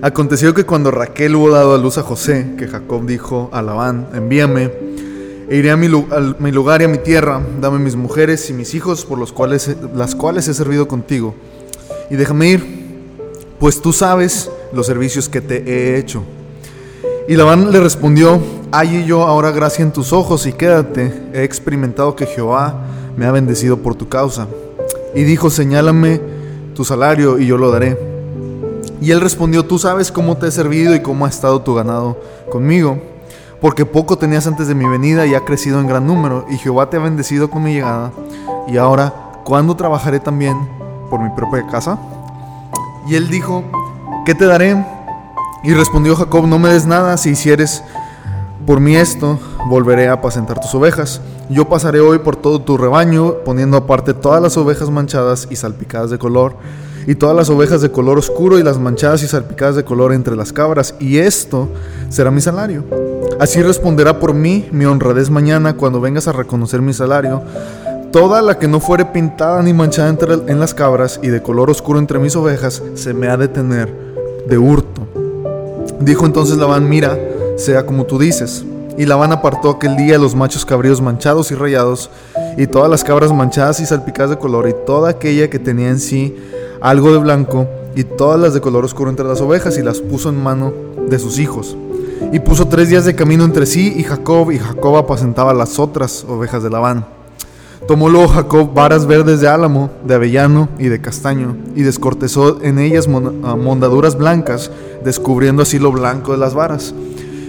Aconteció que cuando Raquel hubo dado a luz a José, que Jacob dijo a Labán, envíame, e iré a mi, lugar y a mi tierra, dame mis mujeres y mis hijos por los cuales, las cuales he servido contigo, y déjame ir, pues tú sabes los servicios que te he hecho. Y Labán le respondió, hay yo ahora gracia en tus ojos y quédate, he experimentado que Jehová me ha bendecido por tu causa. Y dijo, señálame tu salario y yo lo daré. Y él respondió, tú sabes cómo te he servido y cómo ha estado tu ganado conmigo, porque poco tenías antes de mi venida y ha crecido en gran número, y Jehová te ha bendecido con mi llegada. Y ahora, ¿cuándo trabajaré también por mi propia casa? Y él dijo, ¿qué te daré? Y respondió Jacob, no me des nada si hicieres por mí esto, volveré a apacentar tus ovejas. Yo pasaré hoy por todo tu rebaño, poniendo aparte todas las ovejas manchadas y salpicadas de color y todas las ovejas de color oscuro y las manchadas y salpicadas de color entre las cabras, y esto será mi salario. Así responderá por mí mi honradez mañana cuando vengas a reconocer mi salario. Toda la que no fuere pintada ni manchada entre, en las cabras y de color oscuro entre mis ovejas, se me ha de tener de hurto. Dijo entonces Labán, mira, sea como tú dices. Y Labán apartó aquel día los machos cabríos manchados y rayados, y todas las cabras manchadas y salpicadas de color, y toda aquella que tenía en sí algo de blanco y todas las de color oscuro entre las ovejas y las puso en mano de sus hijos. Y puso tres días de camino entre sí y Jacob, y Jacob apacentaba las otras ovejas de Labán. Tomó luego Jacob varas verdes de álamo, de avellano y de castaño, y descortezó en ellas ah, mondaduras blancas, descubriendo así lo blanco de las varas.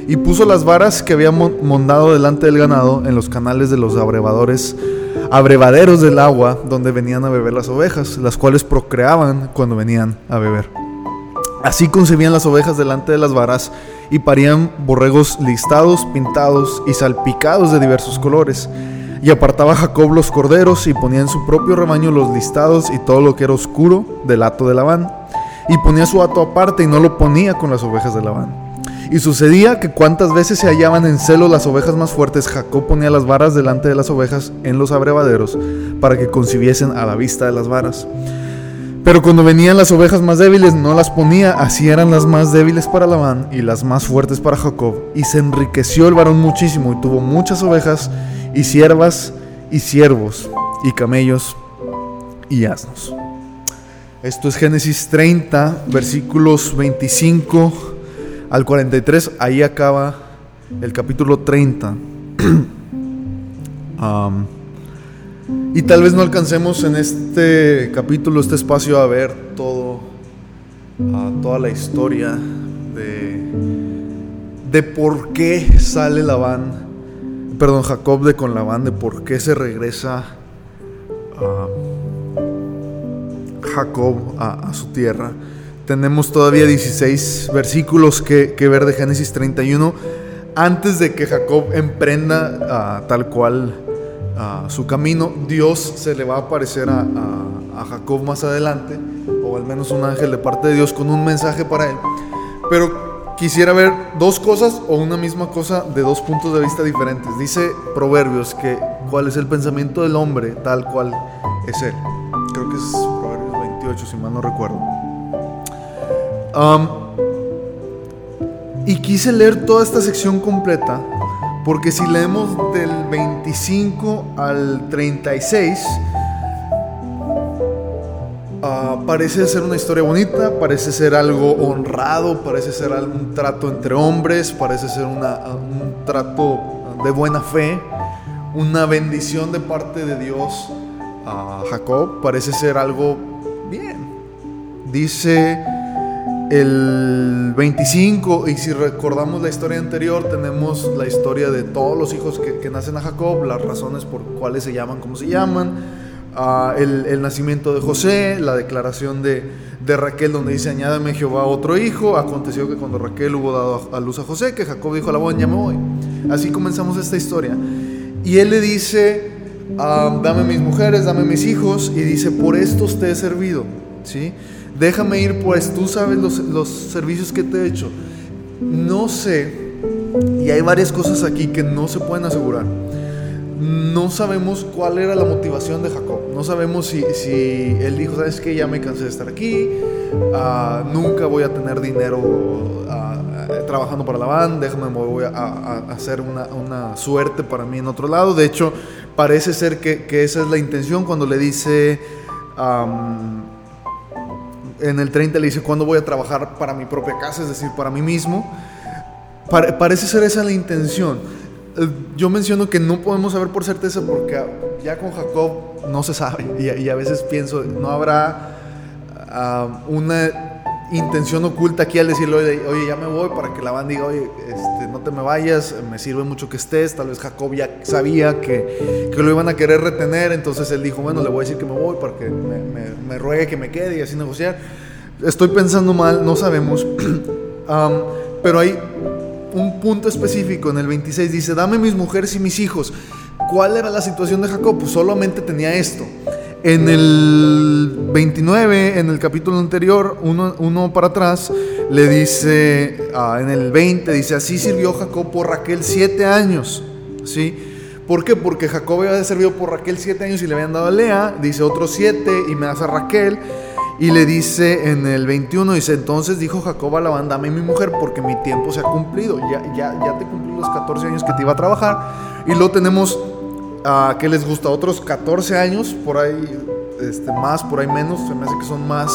Y puso las varas que había mondado delante del ganado en los canales de los abrevadores abrevaderos del agua donde venían a beber las ovejas, las cuales procreaban cuando venían a beber. Así concebían las ovejas delante de las varas y parían borregos listados, pintados y salpicados de diversos colores. Y apartaba Jacob los corderos y ponía en su propio rebaño los listados y todo lo que era oscuro del hato de Labán. Y ponía su hato aparte y no lo ponía con las ovejas de Labán. Y sucedía que cuantas veces se hallaban en celo las ovejas más fuertes, Jacob ponía las varas delante de las ovejas en los abrevaderos para que concibiesen a la vista de las varas. Pero cuando venían las ovejas más débiles no las ponía, así eran las más débiles para Labán y las más fuertes para Jacob. Y se enriqueció el varón muchísimo y tuvo muchas ovejas y siervas y siervos y camellos y asnos. Esto es Génesis 30, versículos 25 al 43, ahí acaba el capítulo 30. y tal vez no alcancemos en este capítulo, este espacio, a ver todo, toda la historia de, de por qué sale Labán, perdón, Jacob de con Labán, de por qué se regresa Jacob a su tierra. Tenemos todavía 16 versículos que, ver de Génesis 31 antes de que Jacob emprenda ah, tal cual ah, su camino. Dios se le va a aparecer a, Jacob más adelante, o al menos un ángel de parte de Dios con un mensaje para él. Pero quisiera ver dos cosas o una misma cosa de dos puntos de vista diferentes. Dice Proverbios que cuál es el pensamiento del hombre tal cual es él. Creo que es Proverbios 28, si mal no recuerdo y quise leer toda esta sección completa porque si leemos del 25 al 36, ah, parece ser una historia bonita, parece ser algo honrado, parece ser un trato entre hombres, parece ser un trato de buena fe, una bendición de parte de Dios a Jacob, parece ser algo bien. Dice el 25, y si recordamos la historia anterior, tenemos la historia de todos los hijos que, nacen a Jacob, las razones por cuáles se llaman como se llaman, ah, el, nacimiento de José, la declaración de, Raquel donde dice, añádame Jehová otro hijo, aconteció que cuando Raquel hubo dado a luz a José, que Jacob dijo a la ya me voy. Así comenzamos esta historia. Y él le dice, ah, dame mis mujeres, dame mis hijos, y dice, por estos te he servido, ¿sí? Déjame ir pues, tú sabes los, servicios que te he hecho. No sé, y hay varias cosas aquí que no se pueden asegurar. no sabemos cuál era la motivación de Jacob. No sabemos si, si él dijo, sabes que ya me cansé de estar aquí, ah, nunca voy a tener dinero ah, trabajando para la banda, déjame, voy a, hacer una, suerte para mí en otro lado. De hecho, parece ser que, esa es la intención cuando le dice... en el 30 le dice, ¿cuándo voy a trabajar para mi propia casa? Es decir, para mí mismo. parece ser esa la intención. Eh, yo menciono que no podemos saber por certeza porque ya con Jacob no se sabe. Y, a veces pienso, no habrá ah, una intención oculta aquí al decirle, oye, ya me voy para que la banda diga, oye, este, no te me vayas, me sirve mucho que estés. Tal vez Jacob ya sabía que, que, lo iban a querer retener, entonces él dijo, bueno, le voy a decir que me voy para que me, ruegue que me quede y así negociar. Estoy pensando mal, no sabemos. pero hay un punto específico en el 26, dice, dame mis mujeres y mis hijos. ¿Cuál era la situación de Jacob? Pues solamente tenía esto. En el 29, en el capítulo anterior, uno, para atrás, le dice, ah, en el 20, dice, así sirvió Jacob por Raquel siete años. ¿Sí? ¿Por qué? Porque Jacob había servido por Raquel siete años y le habían dado a Lea, dice otros siete y me hace a Raquel. Y le dice en el 21, dice, entonces dijo Jacob a Labán, dame mi mujer porque mi tiempo se ha cumplido. Ya, ya, ya te cumplí los 14 años que te iba a trabajar. Y luego tenemos, a ¿qué les gusta? Otros 14 años, por ahí este, más, por ahí menos. Se me hace que son más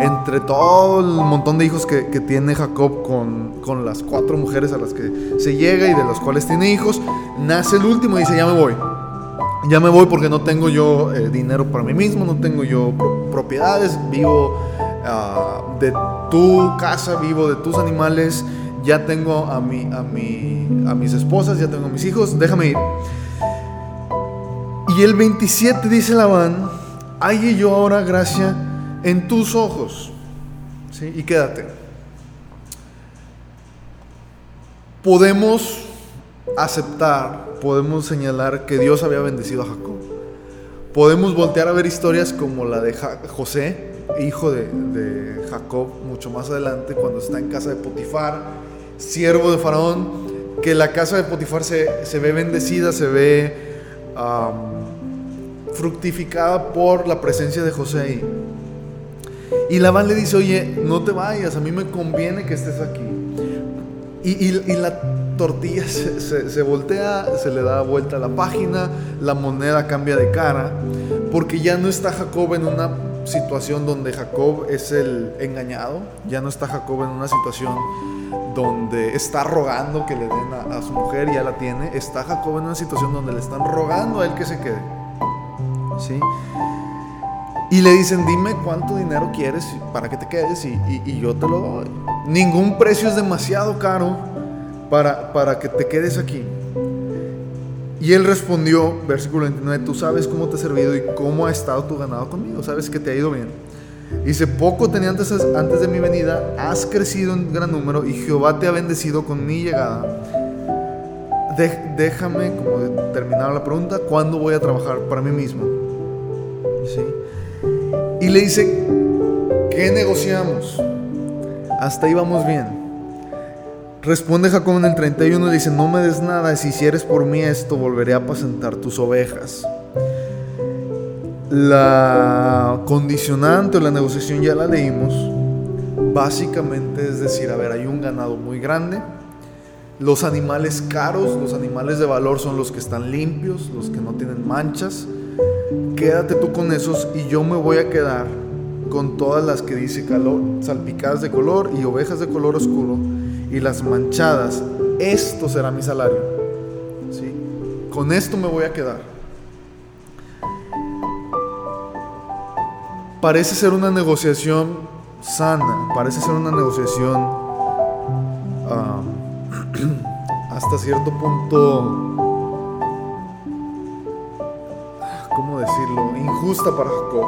entre todo el montón de hijos que, tiene Jacob con, con, las cuatro mujeres a las que se llega y de las cuales tiene hijos. Nace el último y dice, ya me voy ya me voy porque no tengo yo eh, dinero para mí mismo, no tengo yo propiedades, vivo ah, de tu casa, vivo de tus animales, ya tengo a, mi, a, mi, a mis esposas, ya tengo a mis hijos, déjame ir. Y el 27 dice Labán, halle yo ahora gracia en tus ojos, ¿sí? y quédate. Podemos aceptar, podemos señalar que Dios había bendecido a Jacob. Podemos voltear a ver historias como la de José, hijo de, Jacob, mucho más adelante, cuando está en casa de Potifar, siervo de Faraón, que la casa de Potifar se, ve bendecida, se ve fructificada por la presencia de José ahí. Y Labán le dice, oye, no te vayas, a mí me conviene que estés aquí. Y, y, la tortilla se, voltea, se le da vuelta a la página, la moneda cambia de cara, porque ya no está Jacob en una situación donde Jacob es el engañado, ya no está Jacob en una situación donde está rogando que le den a, su mujer y ya la tiene, está Jacob en una situación donde le están rogando a él que se quede. ¿Sí? Y le dicen, dime cuánto dinero quieres para que te quedes y, y yo te lo doy. Ningún precio es demasiado caro para, para que te quedes aquí. Y él respondió, versículo 29, tú sabes cómo te he servido y cómo ha estado tu ganado conmigo, sabes que te ha ido bien. Dice, poco tenía antes, antes de mi venida, has crecido en gran número y Jehová te ha bendecido con mi llegada. déjame, como terminar la pregunta, ¿cuándo voy a trabajar para mí mismo? Y le dice, ¿qué negociamos? Hasta ahí vamos bien. Responde Jacob en el 31 y dice, no me des nada, si hicieres por mí esto, volveré a apacentar tus ovejas. La condicionante o la negociación ya la leímos. Básicamente es decir, a ver, hay un ganado muy grande. Los animales caros, los animales de valor son los que están limpios, los que no tienen manchas. Quédate tú con esos y yo me voy a quedar con todas las que dice calor, salpicadas de color y ovejas de color oscuro y las manchadas, esto será mi salario. ¿Sí? Con esto me voy a quedar. Parece ser una negociación sana, parece ser una negociación ah, hasta cierto punto, Injusta para Jacob.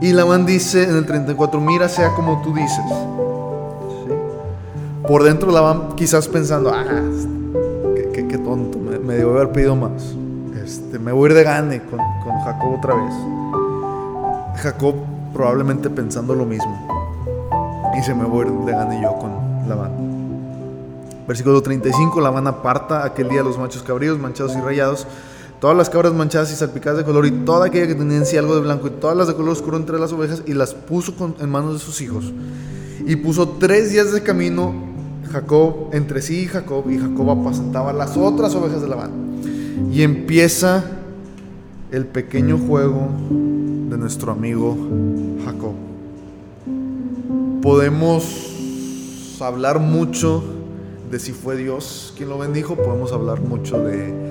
Y Labán dice en el 34, mira sea como tú dices por dentro la van quizás pensando, ah, qué, tonto, me, me, debo haber pedido más. Este, me voy a ir de gane con, con Jacob otra vez. Jacob probablemente pensando lo mismo. Y se me voy a ir de gane yo con Labán. Versículo 35, Labán aparta aquel día los machos cabríos, manchados y rayados todas las cabras manchadas y salpicadas de color y toda aquella que tenía algo de blanco y todas las de color oscuro entre las ovejas y las puso en manos de sus hijos. Y puso tres días de camino Jacob entre sí y Jacob y Jacob apacentaba las otras ovejas de Labán. Y empieza el pequeño juego de nuestro amigo Jacob. Podemos hablar mucho de si fue Dios quien lo bendijo, podemos hablar mucho de,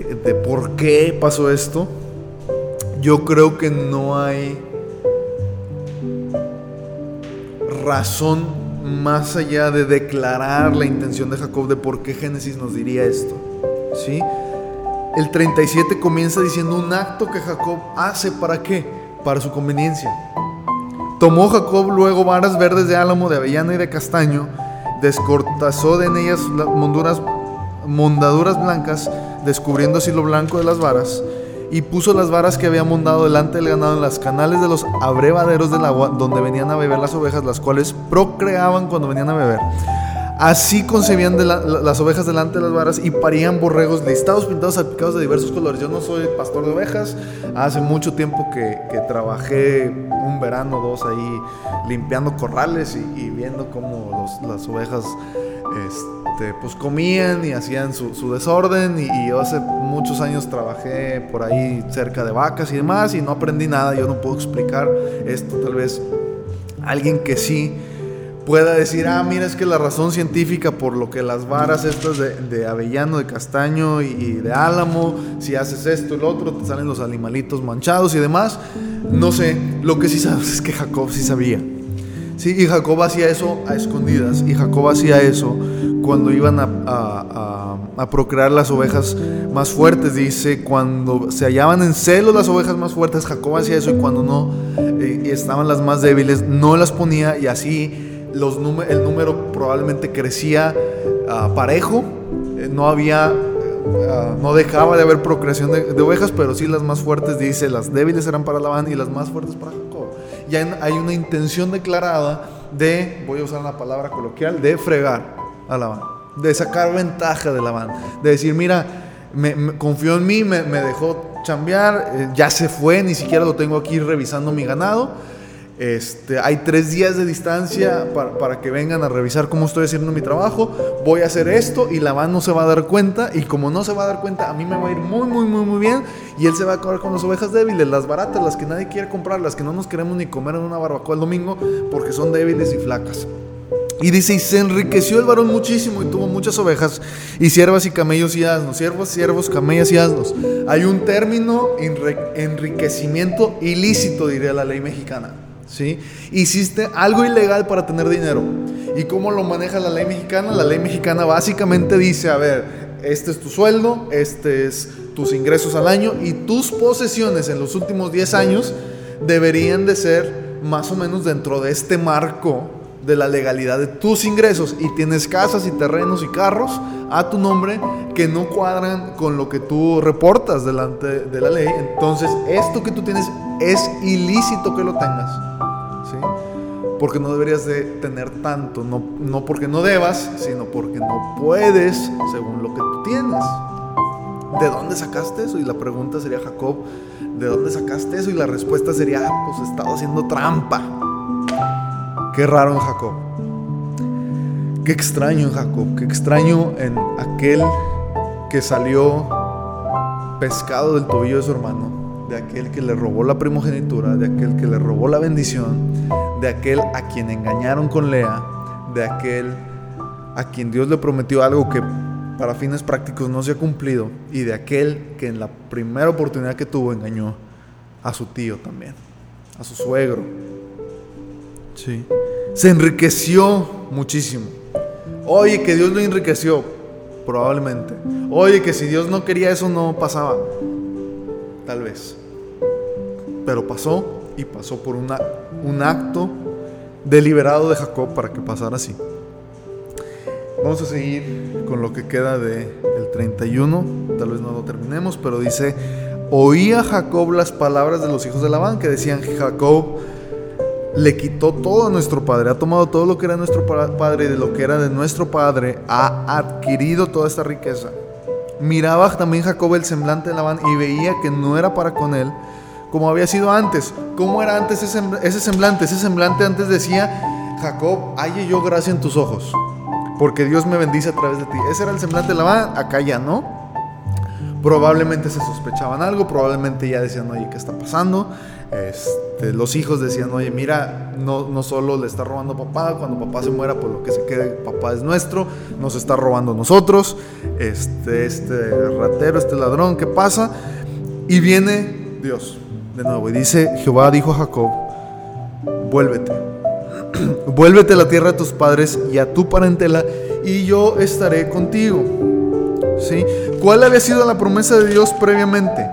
de, por qué pasó esto. Yo creo que no hay razón más allá de declarar la intención de Jacob de por qué Génesis nos diría esto. ¿Sí? El 37 comienza diciendo un acto que Jacob hace para qué? Para su conveniencia. Tomó Jacob luego varas verdes de álamo, de avellana y de castaño, descortazó de en ellas monduras, mondaduras blancas, descubriendo así lo blanco de las varas, y puso las varas que había mondado delante del ganado en las canales de los abrevaderos del agua donde venían a beber las ovejas, las cuales procreaban cuando venían a beber. Así concebían de las ovejas delante de las varas y parían borregos listados, pintados, salpicados de diversos colores. Yo no soy pastor de ovejas, hace mucho tiempo que, trabajé un verano, dos ahí limpiando corrales y, viendo cómo las ovejas... Este, pues comían y hacían su, desorden. Y, yo hace muchos años trabajé por ahí cerca de vacas y demás y no aprendí nada, yo no puedo explicar esto, tal vez alguien que sí pueda decir, ah, mira, es que la razón científica por lo que las varas estas de, avellano, de castaño y, y, de álamo, si haces esto y lo otro, te salen los animalitos manchados y demás, no sé, lo que sí sabes es que Jacob sí sabía. Sí, y Jacob hacía eso a escondidas. Y Jacob hacía eso cuando iban a, procrear las ovejas más fuertes. Dice, cuando se hallaban en celo las ovejas más fuertes, Jacob hacía eso. Y cuando no eh, estaban las más débiles, no las ponía. Y así los el número probablemente crecía ah, parejo. Eh, no había ah, no dejaba de haber procreación de, de, ovejas, pero sí las más fuertes, dice, las débiles eran para Labán y las más fuertes para Jacob ya hay una intención declarada de, voy a usar una palabra coloquial, de fregar a Labán, de sacar ventaja de Labán, de decir, mira, me, confió en mí, me, dejó chambear, eh, ya se fue, ni siquiera lo tengo aquí revisando mi ganado este, hay tres días de distancia para, que vengan a revisar cómo estoy haciendo mi trabajo. Voy a hacer esto y la van no se va a dar cuenta. Y como no se va a dar cuenta, a mí me va a ir muy, muy, muy, muy bien. Y él se va a acabar con las ovejas débiles, las baratas, las que nadie quiere comprar, las que no nos queremos ni comer en una barbacoa el domingo porque son débiles y flacas. Y dice, se enriqueció el varón muchísimo y tuvo muchas ovejas y siervas y camellos y asnos, siervos, siervos, camellas y asnos. Hay un término, enriquecimiento ilícito, diría la ley mexicana. ¿Sí? Hiciste algo ilegal para tener dinero. ¿Y cómo lo maneja la ley mexicana? La ley mexicana básicamente dice, a ver, este es tu sueldo, este es tus ingresos al año y tus posesiones en los últimos 10 años deberían de ser más o menos dentro de este marco de la legalidad de tus ingresos y tienes casas y terrenos y carros a tu nombre que no cuadran con lo que tú reportas delante de la ley, entonces esto que tú tienes es ilícito que lo tengas porque no deberías de tener tanto, no, no porque no debas, sino porque no puedes según lo que tú tienes. ¿De dónde sacaste eso? Y la pregunta sería, Jacob, ¿de dónde sacaste eso? Y la respuesta sería, ah, pues he estado haciendo trampa. Qué raro en Jacob. Qué extraño en Jacob. Qué extraño en aquel que salió pescado del tobillo de su hermano de aquel que le robó la primogenitura, de aquel que le robó la bendición, de aquel a quien engañaron con Lea, de aquel a quien Dios le prometió algo que para fines prácticos no se ha cumplido, y de aquel que en la primera oportunidad que tuvo engañó a su tío también, a su suegro. Sí. Se enriqueció muchísimo. Oye, que Dios lo enriqueció, probablemente. Oye, que si Dios no quería eso no pasaba tal vez. Pero pasó y pasó por una, un acto deliberado de Jacob para que pasara así. Vamos a seguir con lo que queda del el 31, tal vez no lo terminemos, pero dice, oía Jacob las palabras de los hijos de Labán que decían, Jacob le quitó todo a nuestro padre, ha tomado todo lo que era nuestro padre y de lo que era de nuestro padre, ha adquirido toda esta riqueza. Miraba también Jacob el semblante de Labán y veía que no era para con él como había sido antes. ¿Cómo era antes ese semblante? Ese semblante antes decía, Jacob, halle yo gracia en tus ojos, porque Dios me bendice a través de ti. Ese era el semblante de Labán, acá ya no. Probablemente se sospechaban algo, probablemente ya decían, oye, ¿qué está pasando? Este, los hijos decían, oye, mira, no, solo le está robando papá, cuando papá se muera, por lo que se quede, papá es nuestro, nos está robando nosotros, este, este ratero, este ladrón, ¿qué pasa? Y viene Dios de nuevo y dice, Jehová dijo a Jacob, vuélvete, vuélvete a la tierra de tus padres y a tu parentela, y yo estaré contigo ¿sí? ¿Cuál había sido la promesa de Dios previamente?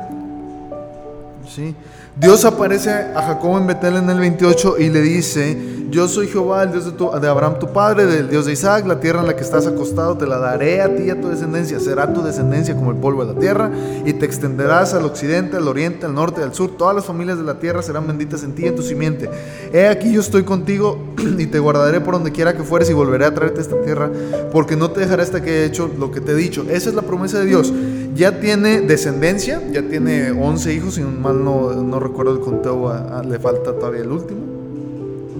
¿Sí? Dios aparece a Jacob en Betel en el 28 y le dice, yo soy Jehová, el Dios de, Abraham tu padre, del Dios de Isaac, la tierra en la que estás acostado te la daré a ti y a tu descendencia, será tu descendencia como el polvo de la tierra y te extenderás al occidente, al oriente, al norte, al sur, todas las familias de la tierra serán benditas en ti y en tu simiente. He aquí yo estoy contigo y te guardaré por donde quiera que fueres y volveré a traerte a esta tierra, porque no te dejaré hasta que haya hecho lo que te he dicho. Esa es la promesa de Dios ya tiene descendencia, ya tiene 11 hijos, si mal no, no recuerdo el conteo, le falta todavía el último.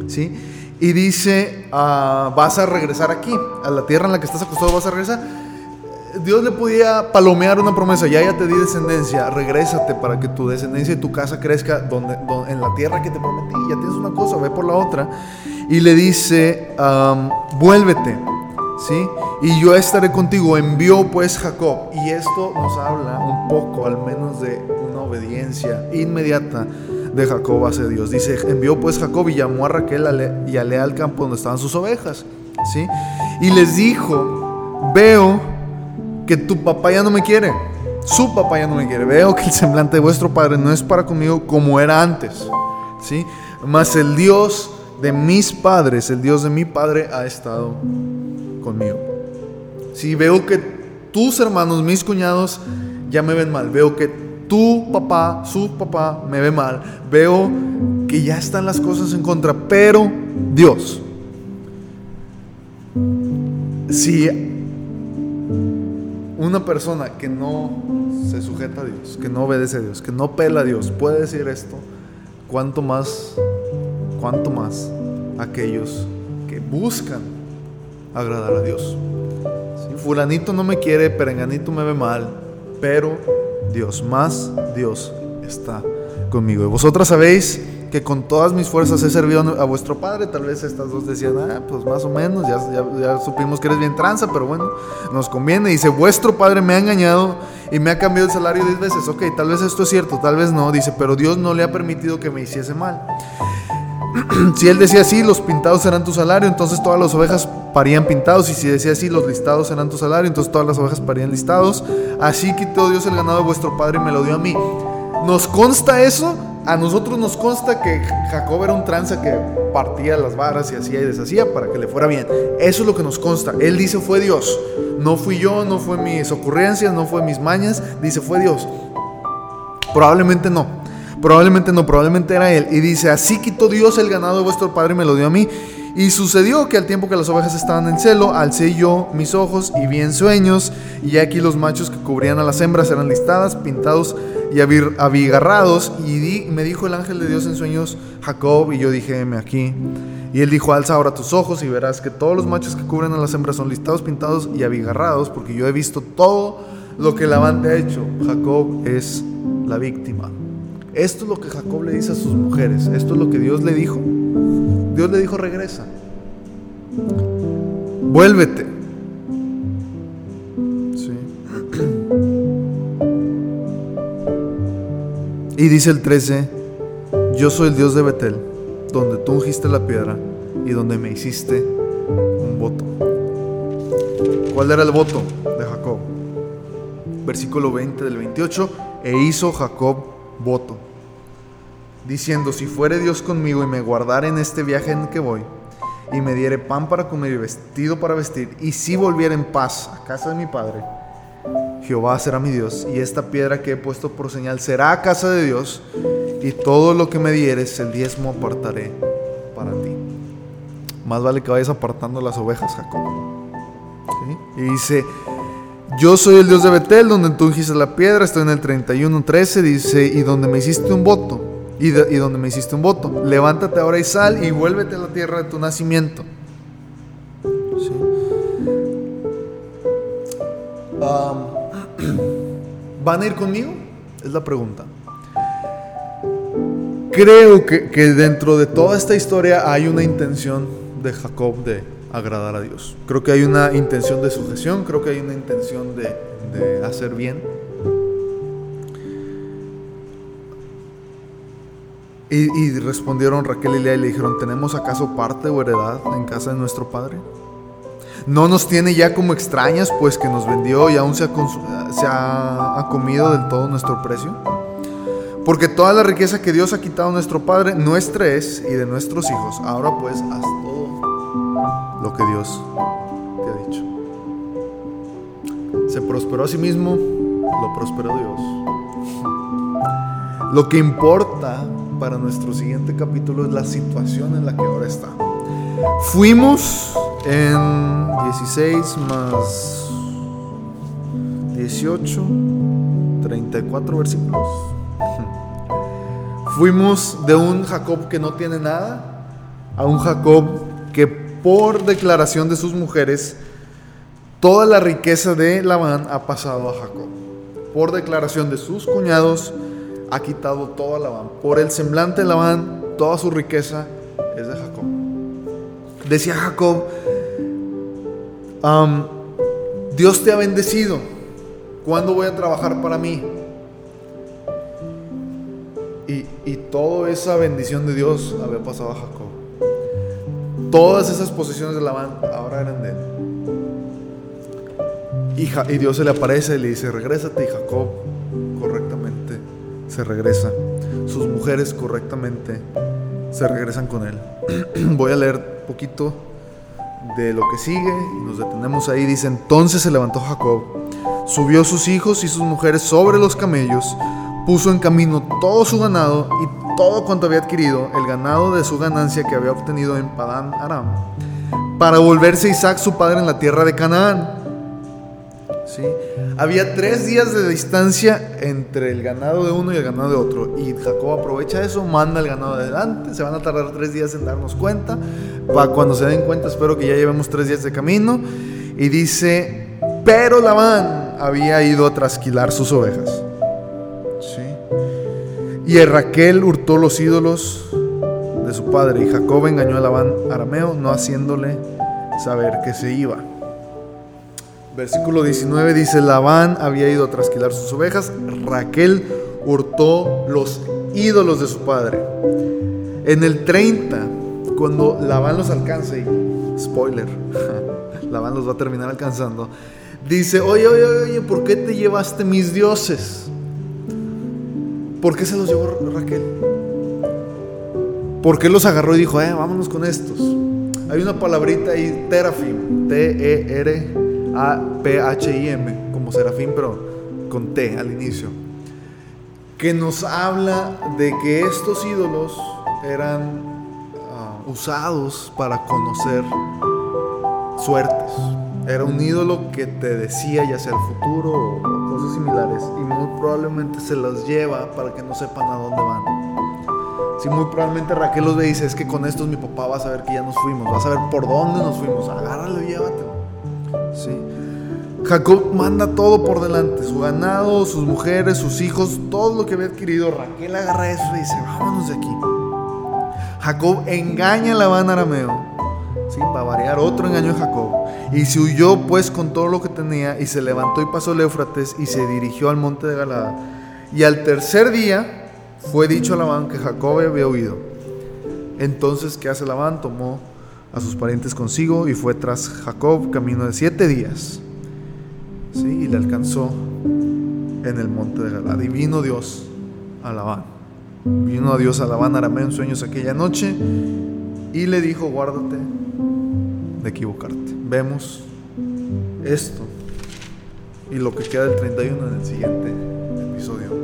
¿Sí? Y dice, ah, vas a regresar aquí, a la tierra en la que estás acostado, vas a regresar. Dios le podía palomear una promesa, ya te di descendencia, regrésate para que tu descendencia y tu casa crezca donde, en la tierra que te prometí, ya tienes una cosa, ve por la otra. Y le dice, vuélvete ¿sí? Y yo estaré contigo. Envió pues Jacob. Y esto nos habla un poco, al menos, de una obediencia inmediata de Jacob hacia Dios. Dice, envió pues Jacob y llamó a Raquel y a Lea al campo donde estaban sus ovejas, ¿sí? Y les dijo, veo que tu papá ya no me quiere. Su papá ya no me quiere. Veo que el semblante de vuestro padre no es para conmigo como era antes, ¿sí? Mas el Dios de mis padres, el Dios de mi padre ha estado conmigo. Si veo que tus hermanos, mis cuñados, ya me ven mal, veo que tu papá, su papá me ve mal, veo que ya están las cosas en contra, pero Dios, si una persona que no se sujeta a Dios, que no obedece a Dios, que no pela a Dios, puede decir esto, cuánto más, cuánto más aquellos que buscan agradar a Dios. Si fulanito no me quiere, perenganito me ve mal, pero Dios, más Dios está conmigo. Y vosotras sabéis que con todas mis fuerzas he servido a vuestro Padre. Tal vez estas dos decían, ah, pues más o menos, ya, ya, supimos que eres bien tranza, pero bueno, nos conviene. Dice, vuestro Padre me ha engañado y me ha cambiado el salario diez veces. Ok, tal vez esto es cierto, tal vez no. Dice, pero Dios no le ha permitido que me hiciese mal. si él decía así, los pintados serán tu salario, entonces todas las ovejas parían pintados. Y si decía así, los listados serán tu salario, entonces todas las ovejas parían listados. Así quitó Dios el ganado de vuestro padre y me lo dio a mí. ¿Nos consta eso? A nosotros nos consta que Jacob era un tranza que partía las varas y hacía y deshacía para que le fuera bien. Eso es lo que nos consta. Él dice fue Dios. No fui yo, no fue mis ocurrencias, no fue mis mañas. Dice fue Dios. Probablemente no. Probablemente no, probablemente era él. Y dice, así quitó Dios el ganado de vuestro padre y me lo dio a mí. Y sucedió que al tiempo que las ovejas estaban en celo, alcé yo mis ojos y vi en sueños, y aquí los machos que cubrían a las hembras eran listadas, pintados y abigarrados. Y me dijo el ángel de Dios en sueños, Jacob, y yo dije, aquí. Y él dijo, alza ahora tus ojos y verás que todos los machos que cubren a las hembras son listados, pintados y abigarrados, porque yo he visto todo lo que Labán te ha hecho. Jacob es la víctima. Esto es lo que Jacob le dice a sus mujeres. Esto es lo que Dios le dijo. Dios le dijo, regresa. Vuélvete. Y dice el 13, yo soy el Dios de Betel, donde tú ungiste la piedra y donde me hiciste un voto. ¿Cuál era el voto de Jacob? Versículo 20 del 28, e hizo Jacob voto, diciendo, si fuere Dios conmigo y me guardare en este viaje en que voy, y me diere pan para comer y vestido para vestir, y si volviera en paz a casa de mi Padre, Jehová será mi Dios, y esta piedra que he puesto por señal será casa de Dios, y todo lo que me dieres, el diezmo apartaré más vale que vayas apartando las ovejas, Jacob. Y dice, yo soy el Dios de Betel, donde tú ungiste la piedra, estoy en el 31.13, dice, y donde me hiciste un voto, y, donde me hiciste un voto, levántate ahora y sal y vuélvete a la tierra de tu nacimiento. ¿Van a ir conmigo? Es la pregunta. Creo que, dentro de toda esta historia hay una intención de Jacob de agradar a Dios. Creo que hay una intención de sujeción, creo que hay una intención de hacer bien. Y, respondieron Raquel y Lea y le dijeron, ¿tenemos acaso parte o heredad en casa de nuestro padre? No nos tiene ya como extrañas, pues que nos vendió y aún se ha, comido del todo nuestro precio. Porque toda la riqueza que Dios ha quitado a nuestro Padre, nuestra es y de nuestros hijos. Ahora pues haz todo lo que Dios te ha dicho. Se prosperó a sí mismo, lo prosperó Dios. Lo que importa para nuestro siguiente capítulo es la situación en la que ahora está. Fuimos en 16 más 18, 34 versículos. Fuimos de un Jacob que no tiene nada a un Jacob que por declaración de sus mujeres, toda la riqueza de Labán ha pasado a Jacob. Por declaración de sus cuñados, ha quitado toda Labán. Por el semblante de Labán, toda su riqueza es de Jacob. Decía Jacob, Dios te ha bendecido. ¿Cuándo voy a trabajar para mí? Y, y toda esa bendición de Dios había pasado a Jacob. Todas esas posesiones de Labán ahora eran de él. Y, y Dios se le aparece y le dice, regrésate. Y Jacob se regresa. Sus mujeres correctamente se regresan con él. Voy a leer poquito de lo que sigue y nos detenemos ahí. Dice, entonces se levantó Jacob, subió sus hijos y sus mujeres sobre los camellos, puso en camino todo su ganado y todo cuanto había adquirido, el ganado de su ganancia que había obtenido en Padán Aram, para volverse Isaac su padre en la tierra de Canaán. ¿Sí? Había tres días de distancia entre el ganado de uno y el ganado de otro. Y Jacob aprovecha eso, manda el ganado adelante. Se van a tardar tres días en darnos cuenta. Para cuando se den cuenta, espero que ya llevemos tres días de camino. Y dice, pero Labán había ido a trasquilar sus ovejas. Y Raquel hurtó los ídolos de su padre. Y Jacob engañó a Labán arameo, no haciéndole saber que se iba. Versículo 19 dice, Labán había ido a trasquilar sus ovejas, Raquel hurtó los ídolos de su padre. En el 30, cuando Labán los alcanza, y spoiler, Labán los va a terminar alcanzando, dice, oye, oye, oye, ¿por qué te llevaste mis dioses? ¿Por qué se los llevó Raquel? ¿Por qué los agarró y dijo, eh, vámonos con estos? Hay una palabrita ahí, terafim, T-E-R a-P-H-I-M, como serafín, pero con T al inicio, que nos habla de que estos ídolos eran ah, usados para conocer suertes. Era un ídolo que te decía ya sea el futuro o cosas similares y muy probablemente se los lleva para que no sepan a dónde van. Si muy probablemente Raquel los ve y dice, es que con estos mi papá va a saber que ya nos fuimos, va a saber por dónde nos fuimos, agárralo y llévatelo. ¿Sí? Jacob manda todo por delante, su ganado, sus mujeres, sus hijos, todo lo que había adquirido. Raquel agarra eso y dice, vámonos de aquí. Jacob engaña a Labán arameo, ¿sí? para variar otro engaño de Jacob. Y se huyó pues con todo lo que tenía y se levantó y pasó el Éufrates y se dirigió al monte de Galada. Y al tercer día fue dicho a Labán que Jacob había huido. Entonces, ¿qué hace Labán? Tomó a sus parientes consigo y fue tras Jacob camino de siete días. ¿sí? Y le alcanzó en el monte de Galad. Y vino Dios a Labán. Vino a Dios a Labán arameo en sueños aquella noche y le dijo, guárdate de equivocarte. Vemos esto y lo que queda del 31 en el siguiente episodio